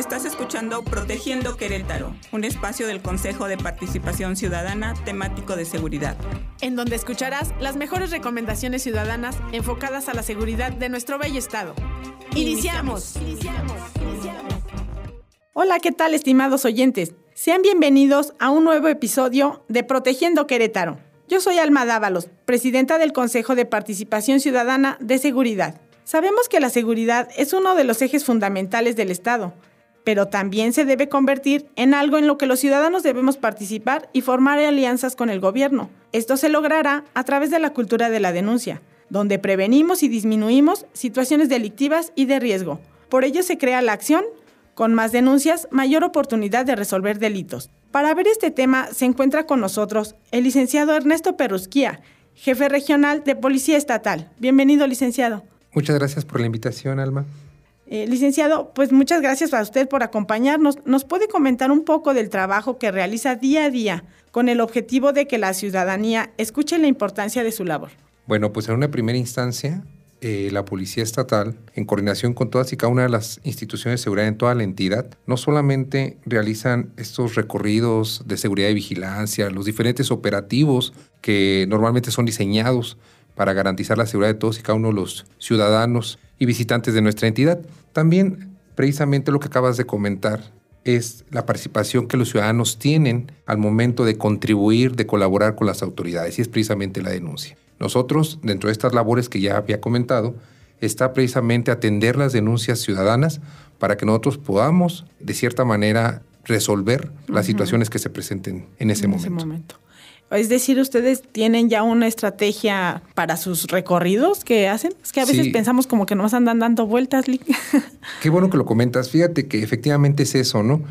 Estás escuchando Protegiendo Querétaro, un espacio del Consejo de Participación Ciudadana temático de seguridad. En donde escucharás las mejores recomendaciones ciudadanas enfocadas a la seguridad de nuestro bello estado. ¡Iniciamos! ¡Iniciamos! ¡Iniciamos! Hola, ¿qué tal estimados oyentes? Sean bienvenidos a un nuevo episodio de Protegiendo Querétaro. Yo soy Alma Dávalos, presidenta del Consejo de Participación Ciudadana de Seguridad. Sabemos que la seguridad es uno de los ejes fundamentales del Estado, pero también se debe convertir en algo en lo que los ciudadanos debemos participar y formar alianzas con el gobierno. Esto se logrará a través de la cultura de la denuncia, donde prevenimos y disminuimos situaciones delictivas y de riesgo. Por ello se crea la acción, con más denuncias, mayor oportunidad de resolver delitos. Para ver este tema se encuentra con nosotros el licenciado Ernesto Perrusquía, jefe regional de Policía Estatal. Bienvenido, licenciado. Muchas gracias por la invitación, Alma. Eh, licenciado, pues muchas gracias a usted por acompañarnos. ¿Nos puede comentar un poco del trabajo que realiza día a día con el objetivo de que la ciudadanía escuche la importancia de su labor? Bueno, pues en una primera instancia, eh, la Policía Estatal, en coordinación con todas y cada una de las instituciones de seguridad en toda la entidad, no solamente realizan estos recorridos de seguridad y vigilancia, los diferentes operativos que normalmente son diseñados para garantizar la seguridad de todos y cada uno de los ciudadanos y visitantes de nuestra entidad. También, precisamente lo que acabas de comentar, es la participación que los ciudadanos tienen al momento de contribuir, de colaborar con las autoridades, y es precisamente la denuncia. Nosotros, dentro de estas labores que ya había comentado, está precisamente atender las denuncias ciudadanas para que nosotros podamos, de cierta manera, resolver las situaciones que se presenten en ese momento. Es decir, ustedes tienen ya una estrategia para sus recorridos que hacen. Es que a veces pensamos como que nos andan dando vueltas. Qué bueno que lo comentas. Fíjate que efectivamente es eso, ¿no?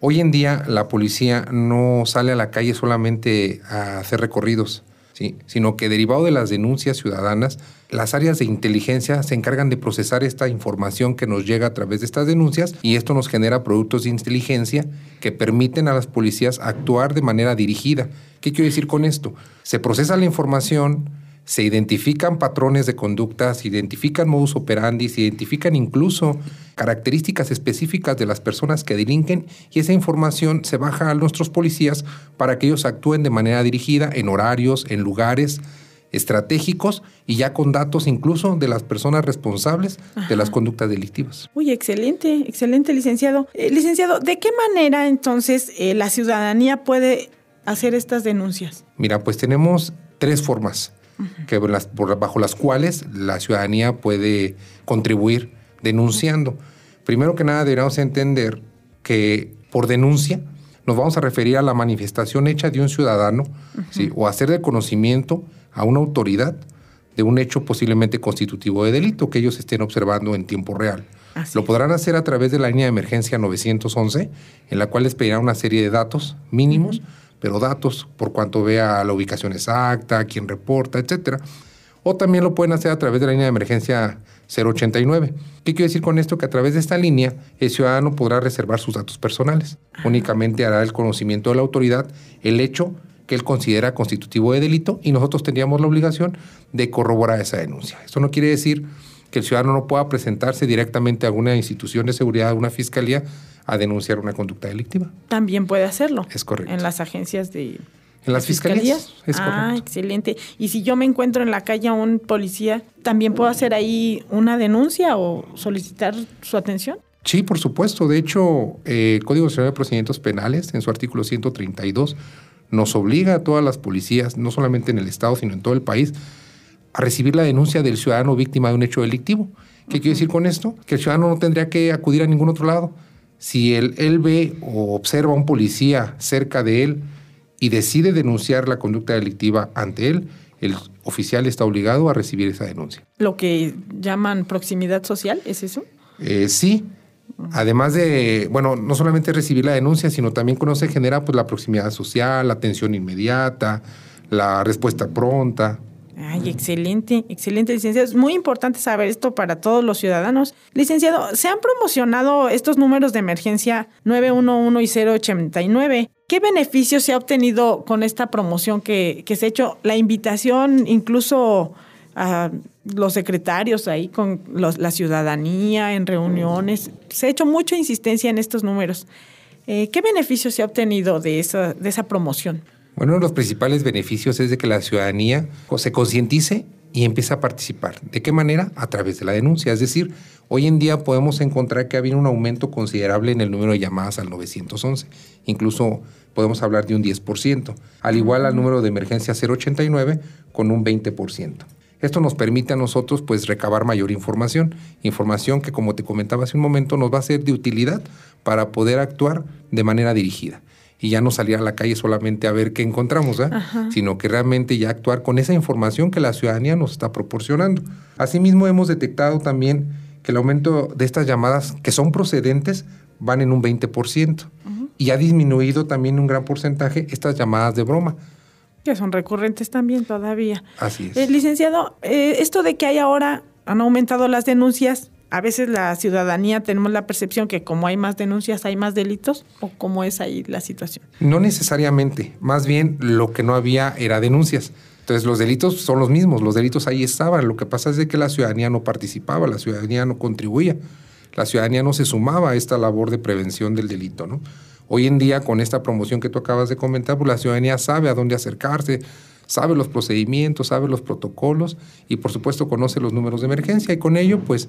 Hoy en día la policía no sale a la calle solamente a hacer recorridos, sino que derivado de las denuncias ciudadanas, las áreas de inteligencia se encargan de procesar esta información que nos llega a través de estas denuncias y esto nos genera productos de inteligencia que permiten a las policías actuar de manera dirigida ¿Qué quiero decir con esto? Se procesa la información, se identifican patrones de conducta, se identifican modus operandi, se identifican incluso características específicas de las personas que delinquen y esa información se baja a nuestros policías para que ellos actúen de manera dirigida en horarios, en lugares estratégicos y ya con datos incluso de las personas responsables de las conductas delictivas. Uy, excelente, excelente, licenciado. Eh, licenciado, ¿de qué manera entonces eh, la ciudadanía puede hacer estas denuncias? Mira, pues tenemos tres formas que bajo las cuales la ciudadanía puede contribuir denunciando. Primero que nada, deberíamos entender que por denuncia nos vamos a referir a la manifestación hecha de un ciudadano o hacer de conocimiento a una autoridad de un hecho posiblemente constitutivo de delito que ellos estén observando en tiempo real. Lo podrán hacer a través de la línea de emergencia 911, en la cual les pedirá una serie de datos mínimos pero datos por cuanto vea la ubicación exacta, quién reporta, etcétera. O también lo pueden hacer a través de la línea de emergencia 089. ¿Qué quiero decir con esto? Que a través de esta línea el ciudadano podrá reservar sus datos personales. Únicamente hará el conocimiento de la autoridad el hecho que él considera constitutivo de delito y nosotros tendríamos la obligación de corroborar esa denuncia. Esto no quiere decir que el ciudadano no pueda presentarse directamente a alguna institución de seguridad, a una fiscalía, a denunciar una conducta delictiva. También puede hacerlo. Es correcto. En las agencias de... En las fiscalías. Es ah, excelente. Y si yo me encuentro en la calle a un policía, ¿también puedo hacer ahí una denuncia o solicitar su atención? Sí, por supuesto. De hecho, el eh, Código Nacional de Procedimientos Penales, en su artículo 132, nos obliga a todas las policías, no solamente en el Estado, sino en todo el país, a recibir la denuncia del ciudadano víctima de un hecho delictivo. ¿Qué quiere decir con esto? Que el ciudadano no tendría que acudir a ningún otro lado si él, él ve o observa a un policía cerca de él y decide denunciar la conducta delictiva ante él, el oficial está obligado a recibir esa denuncia. ¿Lo que llaman proximidad social es eso? Eh, sí. Además de, bueno, no solamente recibir la denuncia, sino también conoce genera pues, la proximidad social, la atención inmediata, la respuesta pronta. Ay, excelente, excelente, licenciado. Es muy importante saber esto para todos los ciudadanos. Licenciado, se han promocionado estos números de emergencia 911 y 089. ¿Qué beneficio se ha obtenido con esta promoción que, se ha hecho? La invitación incluso a los secretarios ahí con la ciudadanía en reuniones. Se ha hecho mucha insistencia en estos números. Eh, ¿Qué beneficios se ha obtenido de esa, de esa promoción? Bueno, uno de los principales beneficios es de que la ciudadanía se concientice y empiece a participar. ¿De qué manera? A través de la denuncia. Es decir, hoy en día podemos encontrar que ha habido un aumento considerable en el número de llamadas al 911. Incluso podemos hablar de un 10%, al igual al número de emergencia 089 con un 20%. Esto nos permite a nosotros pues recabar mayor información, información que como te comentaba hace un momento nos va a ser de utilidad para poder actuar de manera dirigida y ya no salir a la calle solamente a ver qué encontramos, ¿eh? sino que realmente ya actuar con esa información que la ciudadanía nos está proporcionando. Asimismo hemos detectado también que el aumento de estas llamadas que son procedentes van en un 20% y ha disminuido también un gran porcentaje estas llamadas de broma. Que son recurrentes también todavía. Así es. Eh, licenciado, eh, esto de que hay ahora, han aumentado las denuncias, a veces la ciudadanía tenemos la percepción que como hay más denuncias hay más delitos o cómo es ahí la situación. No necesariamente, más bien lo que no había era denuncias. Entonces los delitos son los mismos, los delitos ahí estaban, lo que pasa es de que la ciudadanía no participaba, la ciudadanía no contribuía, la ciudadanía no se sumaba a esta labor de prevención del delito, ¿no? Hoy en día, con esta promoción que tú acabas de comentar, pues la ciudadanía sabe a dónde acercarse, sabe los procedimientos, sabe los protocolos y por supuesto conoce los números de emergencia y con ello, pues,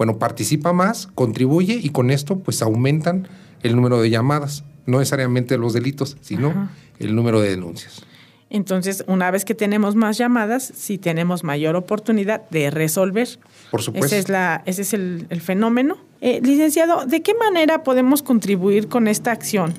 bueno, participa más, contribuye y con esto, pues, aumentan el número de llamadas, no necesariamente los delitos, sino el número de denuncias. Entonces, una vez que tenemos más llamadas, sí tenemos mayor oportunidad de resolver. Por supuesto. Ese es, la, ese es el, fenómeno. Eh, licenciado, ¿de qué manera podemos contribuir con esta acción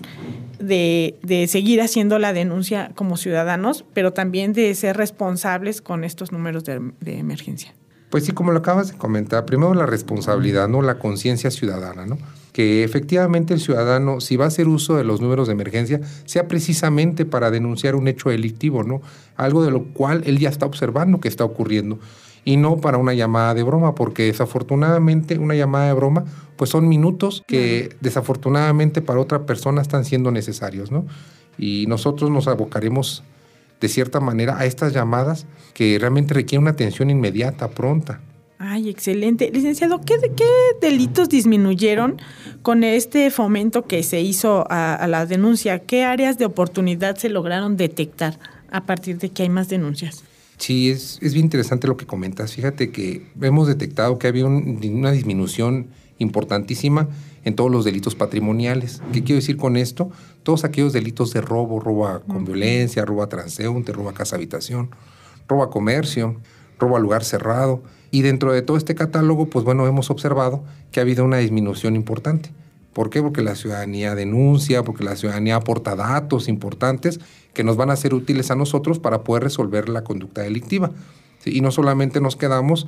de, de, seguir haciendo la denuncia como ciudadanos, pero también de ser responsables con estos números de, de emergencia? Pues sí, como lo acabas de comentar, primero la responsabilidad, ¿no? La conciencia ciudadana, ¿no? que efectivamente el ciudadano, si va a hacer uso de los números de emergencia, sea precisamente para denunciar un hecho delictivo, ¿no? Algo de lo cual él ya está observando que está ocurriendo y no para una llamada de broma, porque desafortunadamente una llamada de broma, pues son minutos que desafortunadamente para otra persona están siendo necesarios, ¿no? Y nosotros nos abocaremos de cierta manera a estas llamadas que realmente requieren una atención inmediata, pronta. Ay, excelente. Licenciado, ¿qué, qué delitos disminuyeron con este fomento que se hizo a, la denuncia? ¿Qué áreas de oportunidad se lograron detectar a partir de que hay más denuncias? Sí, es, es bien interesante lo que comentas. Fíjate que hemos detectado que había una disminución importantísima en todos los delitos patrimoniales. ¿Qué quiero decir con esto? Todos aquellos delitos de robo, robo con violencia, robo a transeúnte, robo a casa habitación, robo a comercio, robo a lugar cerrado y dentro de todo este catálogo, pues bueno, hemos observado que ha habido una disminución importante. ¿Por qué? Porque la ciudadanía denuncia, porque la ciudadanía aporta datos importantes que nos van a ser útiles a nosotros para poder resolver la conducta delictiva. Y no solamente nos quedamos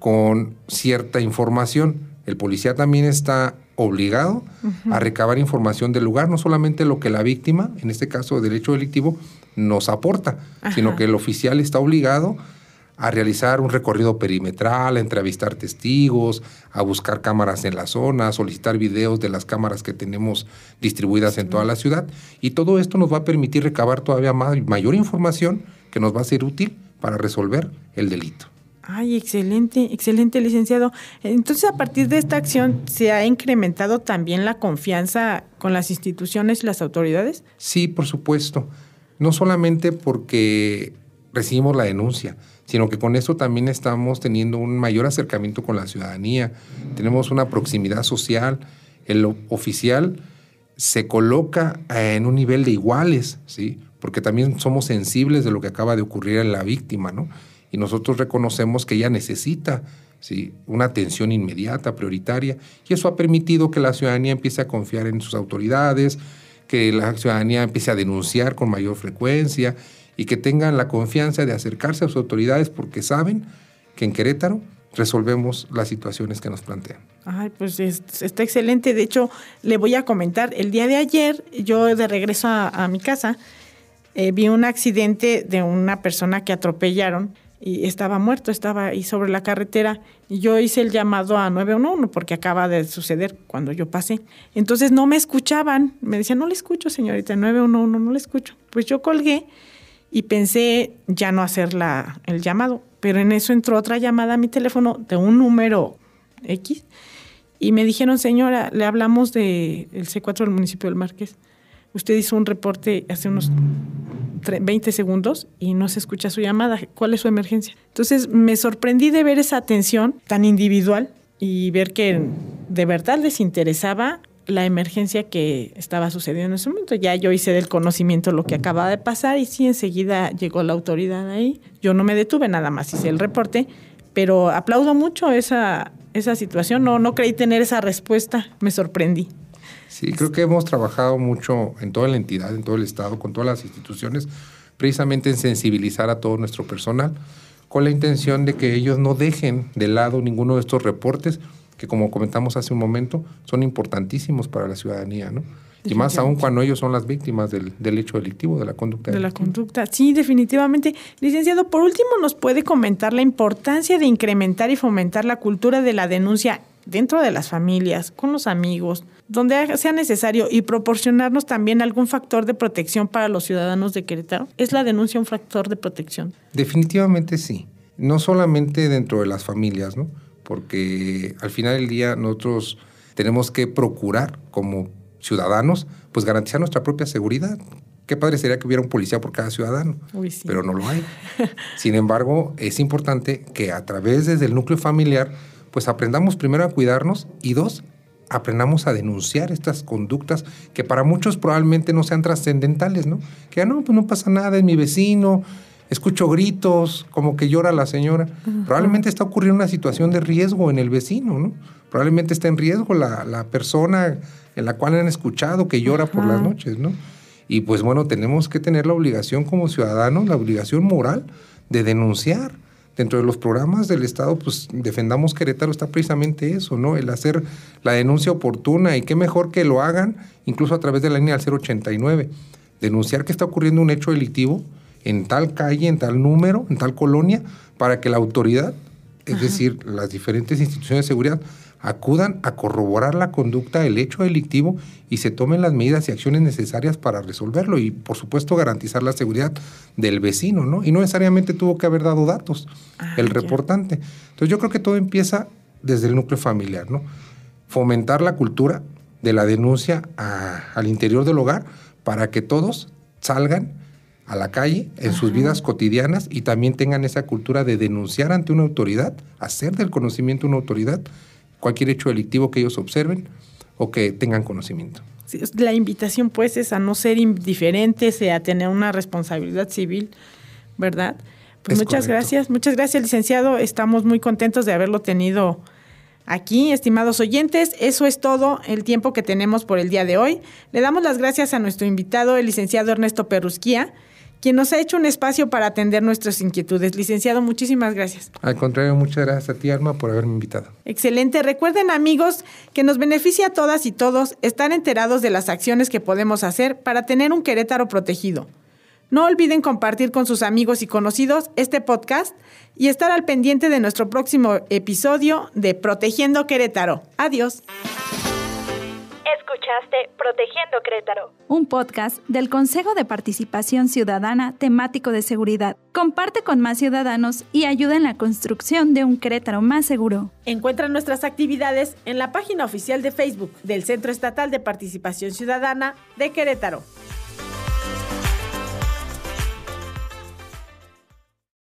con cierta información, el policía también está obligado a recabar información del lugar, no solamente lo que la víctima, en este caso del hecho delictivo, nos aporta, sino que el oficial está obligado a realizar un recorrido perimetral, a entrevistar testigos, a buscar cámaras en la zona, a solicitar videos de las cámaras que tenemos distribuidas en toda la ciudad. Y todo esto nos va a permitir recabar todavía más, mayor información que nos va a ser útil para resolver el delito. Ay, excelente, excelente, licenciado. Entonces, a partir de esta acción, ¿se ha incrementado también la confianza con las instituciones y las autoridades? Sí, por supuesto. No solamente porque recibimos la denuncia, sino que con eso también estamos teniendo un mayor acercamiento con la ciudadanía, tenemos una proximidad social, el oficial se coloca en un nivel de iguales, ¿sí? porque también somos sensibles de lo que acaba de ocurrir en la víctima, ¿no? Y nosotros reconocemos que ella necesita ¿sí? una atención inmediata, prioritaria, y eso ha permitido que la ciudadanía empiece a confiar en sus autoridades, que la ciudadanía empiece a denunciar con mayor frecuencia y que tengan la confianza de acercarse a sus autoridades porque saben que en Querétaro resolvemos las situaciones que nos plantean. Ay, pues está excelente. De hecho, le voy a comentar, el día de ayer, yo de regreso a, mi casa, eh, vi un accidente de una persona que atropellaron y estaba muerto, estaba ahí sobre la carretera. Y yo hice el llamado a 911 porque acaba de suceder cuando yo pasé. Entonces no me escuchaban. Me decían, no le escucho, señorita, 911, no le escucho. Pues yo colgué y pensé ya no hacer el llamado, pero en eso entró otra llamada a mi teléfono de un número X y me dijeron, señora, le hablamos del C4 del municipio del Márquez. Usted hizo un reporte hace unos 20 segundos y no se escucha su llamada. ¿Cuál es su emergencia? Entonces me sorprendí de ver esa atención tan individual y ver que de verdad les interesaba la emergencia que estaba sucediendo en ese momento. Ya yo hice del conocimiento lo que acababa de pasar y sí, enseguida llegó la autoridad ahí. Yo no me detuve, nada más hice el reporte, pero aplaudo mucho esa, esa situación. No, no creí tener esa respuesta, me sorprendí. Sí, creo que hemos trabajado mucho en toda la entidad, en todo el Estado, con todas las instituciones, precisamente en sensibilizar a todo nuestro personal, con la intención de que ellos no dejen de lado ninguno de estos reportes que como comentamos hace un momento, son importantísimos para la ciudadanía, ¿no? Y más aún cuando ellos son las víctimas del, del hecho delictivo, de la conducta. De la conducta, sí, definitivamente. Licenciado, por último, ¿nos puede comentar la importancia de incrementar y fomentar la cultura de la denuncia dentro de las familias, con los amigos, donde sea necesario y proporcionarnos también algún factor de protección para los ciudadanos de Querétaro? ¿Es la denuncia un factor de protección? Definitivamente sí. No solamente dentro de las familias, ¿no? porque al final del día nosotros tenemos que procurar como ciudadanos pues garantizar nuestra propia seguridad. Qué padre sería que hubiera un policía por cada ciudadano, pero no lo hay. Sin embargo, es importante que a través desde el núcleo familiar pues aprendamos primero a cuidarnos y dos, aprendamos a denunciar estas conductas que para muchos probablemente no sean trascendentales, ¿no? Que ya no, pues no pasa nada, es mi vecino, escucho gritos, como que llora la señora. Probablemente está ocurriendo una situación de riesgo en el vecino, ¿no? Probablemente está en riesgo la, persona en la cual han escuchado que llora por las noches, ¿no? Y pues bueno, tenemos que tener la obligación como ciudadanos, la obligación moral de denunciar. Dentro de los programas del Estado, pues defendamos Querétaro está precisamente eso, ¿no? El hacer la denuncia oportuna y qué mejor que lo hagan incluso a través de la línea del 089. Denunciar que está ocurriendo un hecho delictivo, en tal calle, en tal número, en tal colonia, para que la autoridad, es decir, las diferentes instituciones de seguridad, acudan a corroborar la conducta del hecho delictivo y se tomen las medidas y acciones necesarias para resolverlo y, por supuesto, garantizar la seguridad del vecino, ¿no? Y no necesariamente tuvo que haber dado datos ah, el reportante. Entonces, yo creo que todo empieza desde el núcleo familiar, ¿no? Fomentar la cultura de la denuncia al interior del hogar para que todos salgan a la calle en sus vidas cotidianas y también tengan esa cultura de denunciar ante una autoridad, hacer del conocimiento una autoridad cualquier hecho delictivo que ellos observen o que tengan conocimiento. la invitación pues es a no ser indiferentes, a tener una responsabilidad civil, ¿verdad? Pues muchas gracias, muchas gracias licenciado, estamos muy contentos de haberlo tenido Aquí, estimados oyentes, eso es todo el tiempo que tenemos por el día de hoy. Le damos las gracias a nuestro invitado, el licenciado Ernesto Perrusquía, quien nos ha hecho un espacio para atender nuestras inquietudes. Licenciado, muchísimas gracias. Al contrario, muchas gracias a ti, Alma, por haberme invitado. Excelente. Recuerden, amigos, que nos beneficia a todas y todos estar enterados de las acciones que podemos hacer para tener un Querétaro protegido. No olviden compartir con sus amigos y conocidos este podcast y estar al pendiente de nuestro próximo episodio de Protegiendo Querétaro. Adiós. Protegiendo Querétaro, un podcast del Consejo de Participación Ciudadana temático de seguridad. Comparte con más ciudadanos y ayuda en la construcción de un Querétaro más seguro. Encuentra nuestras actividades en la página oficial de Facebook del Centro Estatal de Participación Ciudadana de Querétaro.